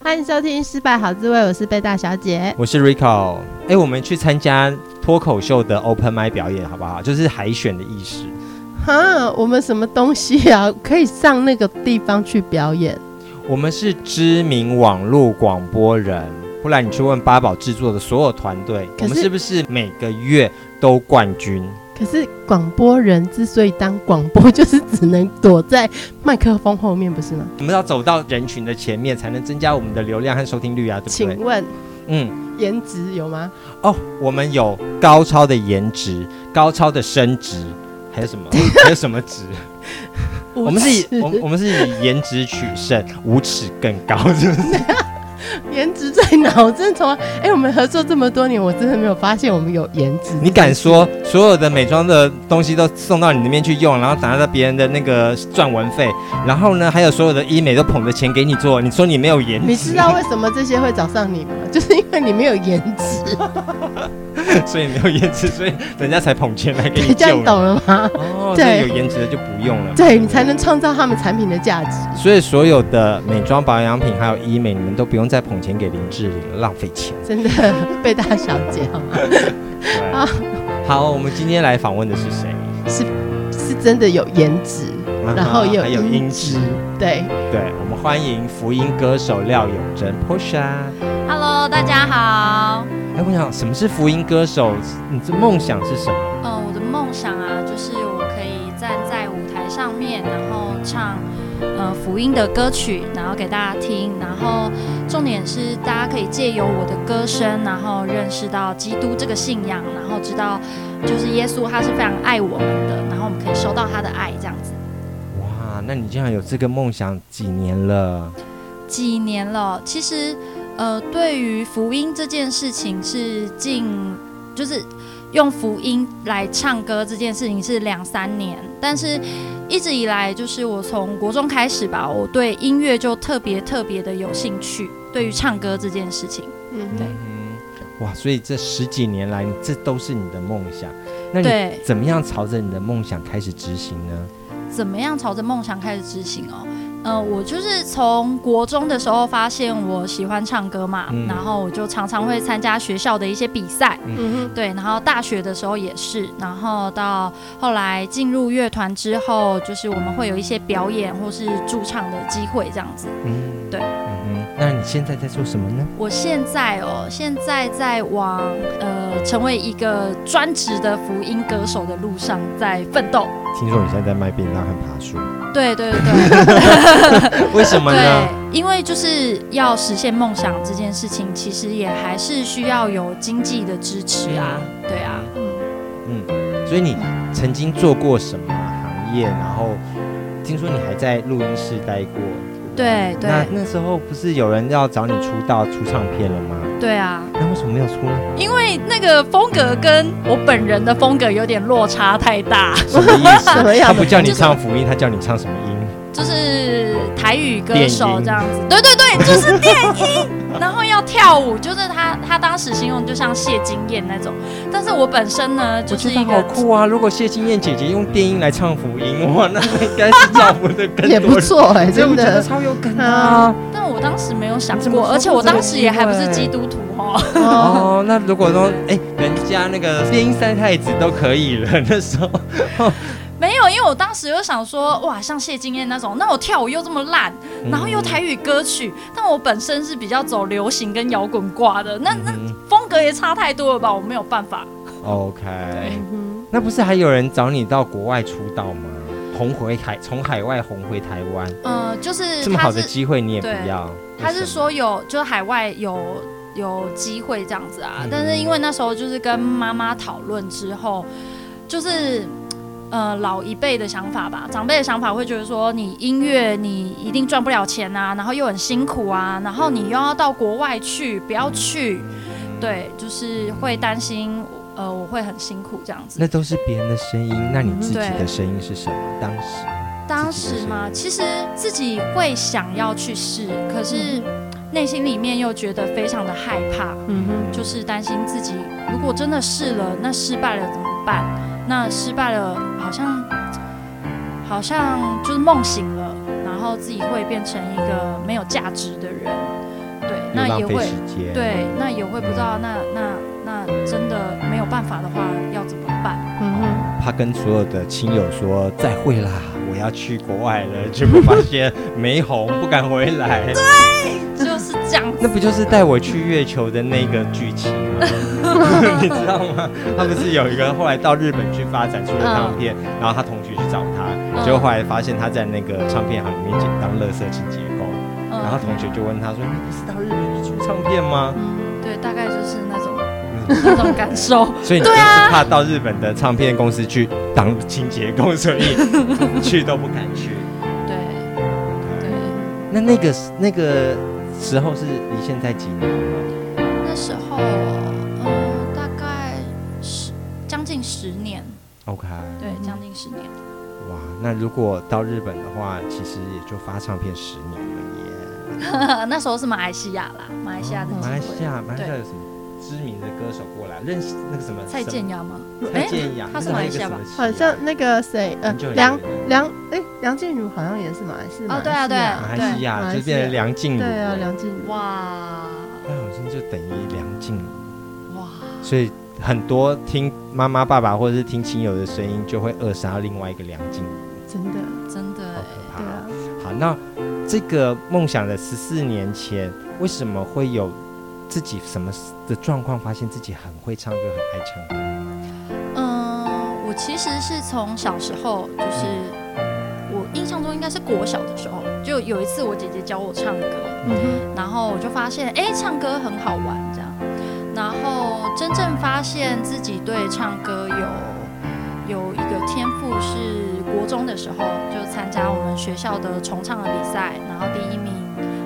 欢迎收听《失败好滋味》，我是贝大小姐，我是 Rico。哎，我们去参加脱口秀的 Open Mic 表演，好不好？就是海选的意思。哈，我们什么东西啊？可以上那个地方去表演？我们是知名网络广播人，不然你去问八宝制作的所有团队，我们是不是每个月都冠军？可是广播人之所以当广播，就是只能躲在麦克风后面，不是吗？我们要走到人群的前面，才能增加我们的流量和收听率啊，对不对？请问，嗯，颜值有吗？哦，我们有高超的颜值，高超的升值，还有什么？还有什么值？我们是以我我们是以颜值取胜，无耻更高，是不是？颜值在哪？我真的从来，哎、欸，我们合作这么多年，我真的没有发现我们有颜值。你敢说所有的美妆的东西都送到你那边去用，然后拿到别人的那个赚文费，然后呢，还有所有的医美都捧着钱给你做，你说你没有颜值？你知道为什么这些会找上你吗？就是因为你没有颜值。所以没有颜值，所以人家才捧钱来给你。这样懂了吗？哦，对，有颜值的就不用了。对，你才能创造他们产品的价值。所以所有的美妆保养品还有医美，你们都不用再捧钱给林志玲，浪费钱。真的，贝大小姐好吗？对 啊。好，我们今天来访问的是谁？是是真的有颜值，然后也有还有音质。对对，我们欢迎福音歌手廖永珍 Portia。Hello，大家好。哎，我想什么是福音歌手？你的梦想是什么？呃，我的梦想啊，就是我可以站在舞台上面，然后唱呃福音的歌曲，然后给大家听。然后重点是大家可以借由我的歌声，然后认识到基督这个信仰，然后知道就是耶稣他是非常爱我们的，然后我们可以收到他的爱，这样子。哇，那你竟然有这个梦想几年了？几年了，其实。呃，对于福音这件事情是近，就是用福音来唱歌这件事情是两三年，但是一直以来就是我从国中开始吧，我对音乐就特别特别的有兴趣，对于唱歌这件事情，嗯，对，嗯，哇，所以这十几年来，这都是你的梦想，那你怎么样朝着你的梦想开始执行呢？怎么样朝着梦想开始执行哦？呃，我就是从国中的时候发现我喜欢唱歌嘛，嗯、然后我就常常会参加学校的一些比赛，嗯。哼，对，然后大学的时候也是，然后到后来进入乐团之后，就是我们会有一些表演或是驻唱的机会这样子，嗯，对，嗯哼，那你现在在做什么呢？我现在哦，现在在往呃成为一个专职的福音歌手的路上在奋斗。听说你现在在卖便当和爬树。对对对，为什么呢？对，因为就是要实现梦想这件事情，其实也还是需要有经济的支持啊。对啊，嗯嗯，所以你曾经做过什么行业？然后听说你还在录音室待过。对对，那那时候不是有人要找你出道出唱片了吗？对啊，那为什么没有出呢？因为那个风格跟我本人的风格有点落差太大。什么意思？他不叫你唱福音，他叫你唱什么音？就是台语歌手这样子。对对对，就是电音。然后要跳舞，就是他他当时形容就像谢金燕那种。但是我本身呢，就是一个好酷啊！如果谢金燕姐姐用电音来唱福音，哇，那应该是造福的更多。也不错哎，真的超有梗啊！但我当时没有想过，而且我当时也还不是基督徒哦。哦，那如果说哎，人家那个电音三太子都可以了，那时候。没有，因为我当时又想说，哇，像谢金燕那种，那我跳舞又这么烂，然后又台语歌曲，嗯、但我本身是比较走流行跟摇滚挂的，那那风格也差太多了吧，我没有办法。OK，那不是还有人找你到国外出道吗？红回海，从海外红回台湾。呃，就是这么好的机会你也不要？他是说有，就是海外有有机会这样子啊，嗯、但是因为那时候就是跟妈妈讨论之后，就是。呃，老一辈的想法吧，长辈的想法会觉得说，你音乐你一定赚不了钱啊，然后又很辛苦啊，然后你又要到国外去，不要去，对，就是会担心呃，我会很辛苦这样子。那都是别人的声音，那你自己的声音是什么？嗯、当时，当时嘛，其实自己会想要去试，可是内心里面又觉得非常的害怕，嗯哼，就是担心自己如果真的试了，那失败了怎么办？那失败了，好像好像就是梦醒了，然后自己会变成一个没有价值的人，对，那也会对，那也会不知道，那那那真的没有办法的话，要怎么办？嗯哼，他跟所有的亲友说再会啦，我要去国外了，结果发现没红，不敢回来。对，就是这样。那不就是带我去月球的那个剧情吗？你知道吗？他不是有一个后来到日本去发展出了唱片，嗯、然后他同学去找他，嗯、结果后来发现他在那个唱片行里面当乐色清洁工，嗯、然后同学就问他说：“你不是到日本去出唱片吗？”嗯，对，大概就是那种、嗯、那种感受。所以你就是怕到日本的唱片公司去当清洁工，所以 去都不敢去。对对。那那个那个时候是离现在几年了？那时候。，OK，对，将近十年。哇，那如果到日本的话，其实也就发唱片十年了耶。那时候是马来西亚啦，马来西亚的。马来西亚，马来西亚有什么知名的歌手过来？认识那个什么蔡健雅吗？蔡健雅，他是马来西亚吧？好像那个谁，呃，梁梁，哎，梁静茹好像也是马来西亚。哦，对啊，对，马来西亚就变成梁静茹。对啊，梁静茹。哇，那好像就等于梁静茹。哇，所以。很多听妈妈、爸爸或者是听亲友的声音，就会扼杀另外一个梁静茹。真的，真的，好可怕。对啊。好，那这个梦想的十四年前，为什么会有自己什么的状况，发现自己很会唱歌，很爱唱歌？嗯，我其实是从小时候，就是我印象中应该是国小的时候，就有一次我姐姐教我唱歌，嗯哼，然后我就发现，哎，唱歌很好玩，这样。然后真正发现自己对唱歌有有一个天赋，是国中的时候就参加我们学校的重唱的比赛，然后第一名，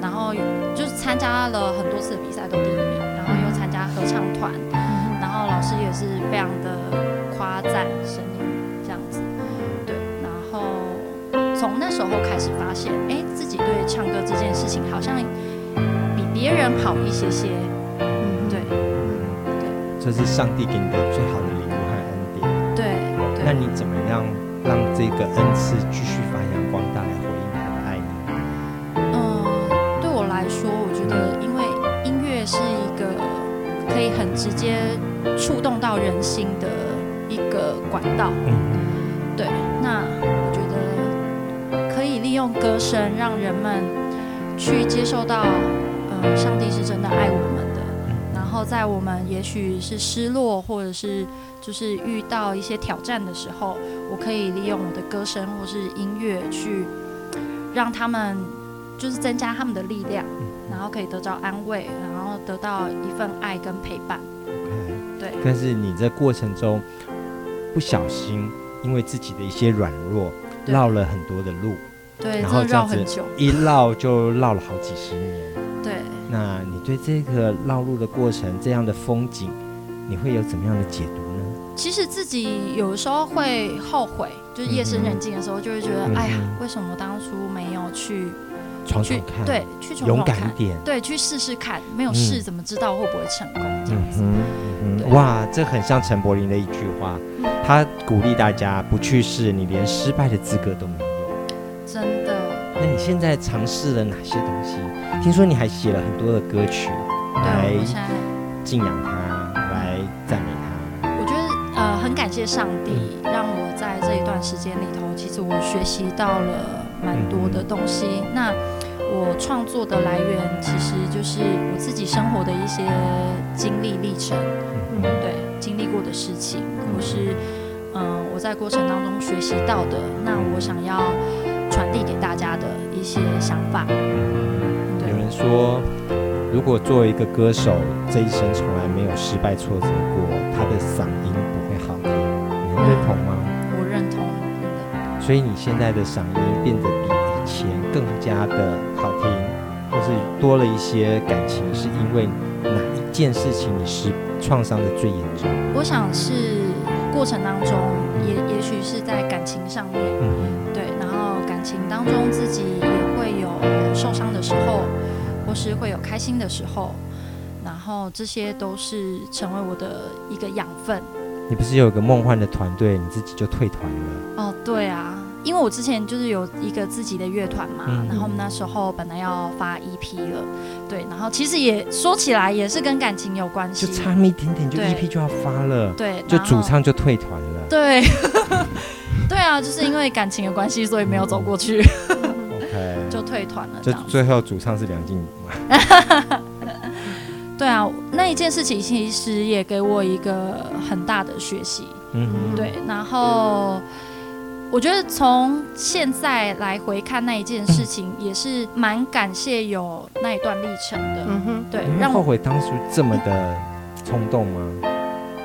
然后就是参加了很多次的比赛都第一名，然后又参加合唱团，然后老师也是非常的夸赞声音这样子，对，然后从那时候开始发现，哎，自己对唱歌这件事情好像比别人好一些些。这是上帝给你的最好的礼物和恩典。对，那你怎么样让这个恩赐继续发扬光大，来回应他的爱呢？嗯，对我来说，我觉得因为音乐是一个可以很直接触动到人心的一个管道。嗯，对。那我觉得可以利用歌声，让人们去接受到，嗯，上帝是真的爱我后在我们也许是失落，或者是就是遇到一些挑战的时候，我可以利用我的歌声或是音乐去让他们就是增加他们的力量，然后可以得到安慰，然后得到一份爱跟陪伴。对。但是你在过程中不小心，因为自己的一些软弱，绕了很多的路。对，然后这样子绕很久，一绕就绕了好几十年。对。那你对这个绕路的过程，这样的风景，你会有怎么样的解读呢？其实自己有时候会后悔，就是夜深人静的时候，就会觉得，嗯、哎呀，为什么当初没有去闯闯看？对，去闯闯看，勇敢一点，对，去试试看，没有试怎么知道会不会成功？这样子。嗯嗯嗯、哇，这很像陈柏霖的一句话，嗯、他鼓励大家不去试，你连失败的资格都没有。那你现在尝试了哪些东西？听说你还写了很多的歌曲来敬仰他，来赞美他。我觉得呃很感谢上帝，让我在这一段时间里头，其实我学习到了蛮多的东西。嗯、那我创作的来源其实就是我自己生活的一些经历历程，嗯、对，经历过的事情，或是嗯、呃、我在过程当中学习到的，那我想要些想法。有人说，如果作为一个歌手，这一生从来没有失败挫折过，他的嗓音不会好听，你认同吗？我认同，真的。所以你现在的嗓音变得比以前更加的好听，或是多了一些感情，是因为哪一件事情你是创伤的最严重？我想是过程当中，也也许是在感情上面，嗯、对，然后感情当中自己是会有开心的时候，然后这些都是成为我的一个养分。你不是有一个梦幻的团队，你自己就退团了？哦，对啊。因为我之前就是有一个自己的乐团嘛，嗯、然后我们那时候本来要发 EP 了，对，然后其实也说起来也是跟感情有关系，就差那么一点点，就 EP 就要发了，对，就主唱就退团了，对，对啊，就是因为感情的关系，所以没有走过去退团了，就最后主唱是梁静茹嘛，对啊，那一件事情其实也给我一个很大的学习，嗯，对，然后。我觉得从现在来回看那一件事情，也是蛮感谢有那一段历程的。嗯哼，对，让我后悔当初这么的冲动吗？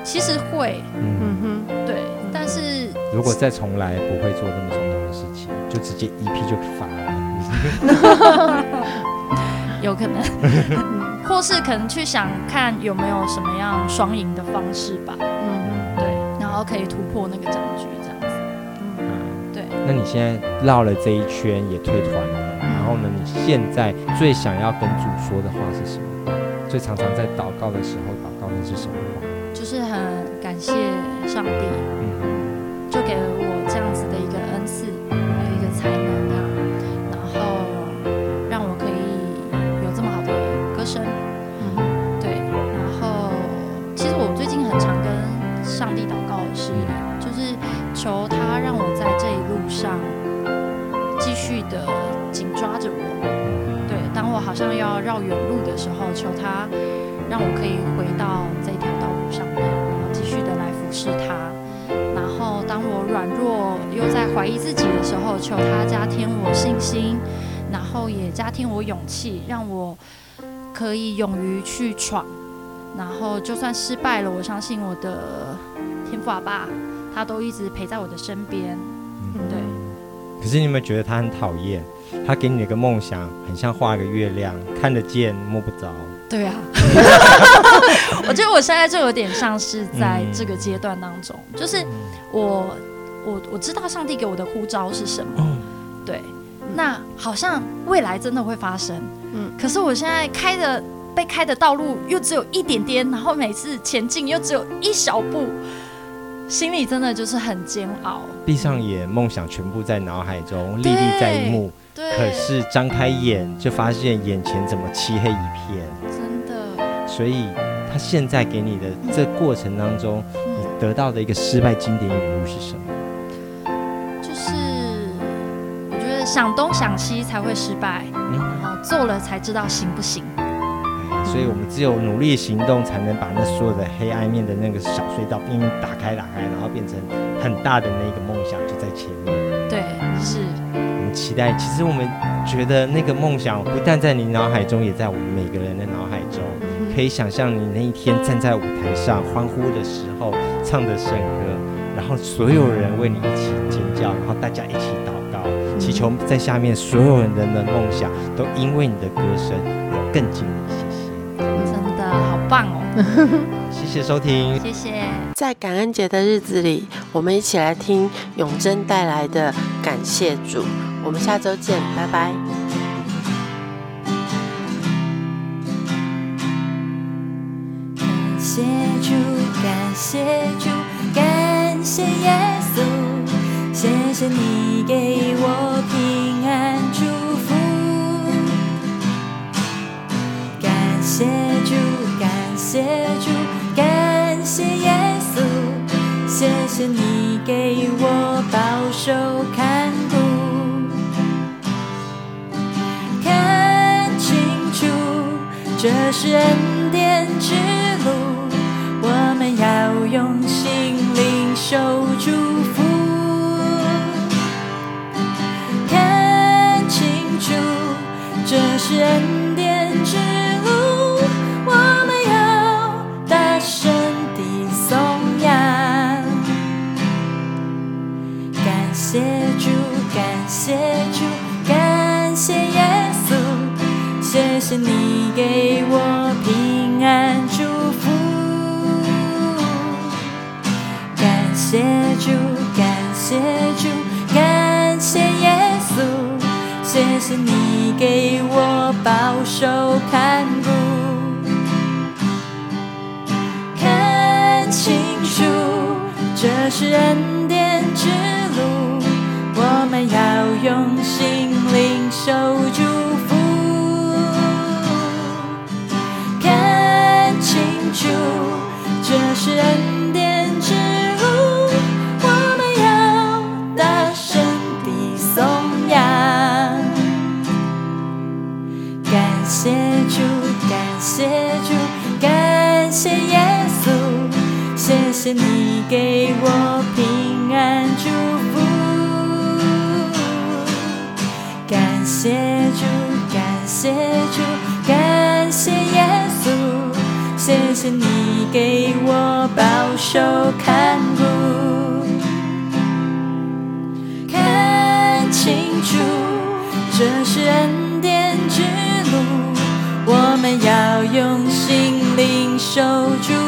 其实会，嗯哼，对。但是如果再重来，不会做这么冲动的事情，就直接一批就发了。有可能，或是可能去想看有没有什么样双赢的方式吧。嗯，对，然后可以突破那个僵局这样子，嗯，对。那你现在绕了这一圈也退团了，然后呢？你现在最想要跟主说的话是什么？最常常在祷告的时候祷告的是什么话？就是很感谢上帝，嗯，就给了我这样子的像要绕远路的时候，求他让我可以回到这条道路上面，然后继续的来服侍他。然后当我软弱又在怀疑自己的时候，求他加添我信心，然后也加添我勇气，让我可以勇于去闯。然后就算失败了，我相信我的天父阿爸，他都一直陪在我的身边，嗯，对。可是你有没有觉得他很讨厌？他给你的一个梦想，很像画个月亮，看得见摸不着。对啊，我觉得我现在就有点像是在这个阶段当中，嗯、就是我我我知道上帝给我的呼召是什么，嗯、对，那好像未来真的会发生，嗯。可是我现在开的被开的道路又只有一点点，然后每次前进又只有一小步。心里真的就是很煎熬，闭上眼，梦想全部在脑海中历历在目。对，可是张开眼就发现眼前怎么漆黑一片，真的。所以他现在给你的这过程当中，嗯、你得到的一个失败经典语录是什么？就是我觉得想东想西才会失败，嗯、然后做了才知道行不行。所以我们只有努力行动，才能把那所有的黑暗面的那个小隧道，拼命打开打开，然后变成很大的那个梦想就在前面。对，是。我们期待，其实我们觉得那个梦想不但在你脑海中，也在我们每个人的脑海中。可以想象你那一天站在舞台上欢呼的时候，唱着圣歌，然后所有人为你一起尖叫，然后大家一起祷告，祈求在下面所有人的梦想都因为你的歌声有更近一些。棒哦！谢谢收听，谢谢。在感恩节的日子里，我们一起来听永贞带来的感谢主。我们下周见，拜拜。感谢主，感谢主，感谢耶稣，谢谢你给谢主，感谢耶稣，谢谢你给我保守看顾，看清楚，这是恩典之路，我们要用心领受祝福，看清楚，这是恩给我平安祝福。感谢主感谢主感谢耶稣谢谢你给我保守。是爱手看顾，看清楚，这是恩典之路，我们要用心灵守住。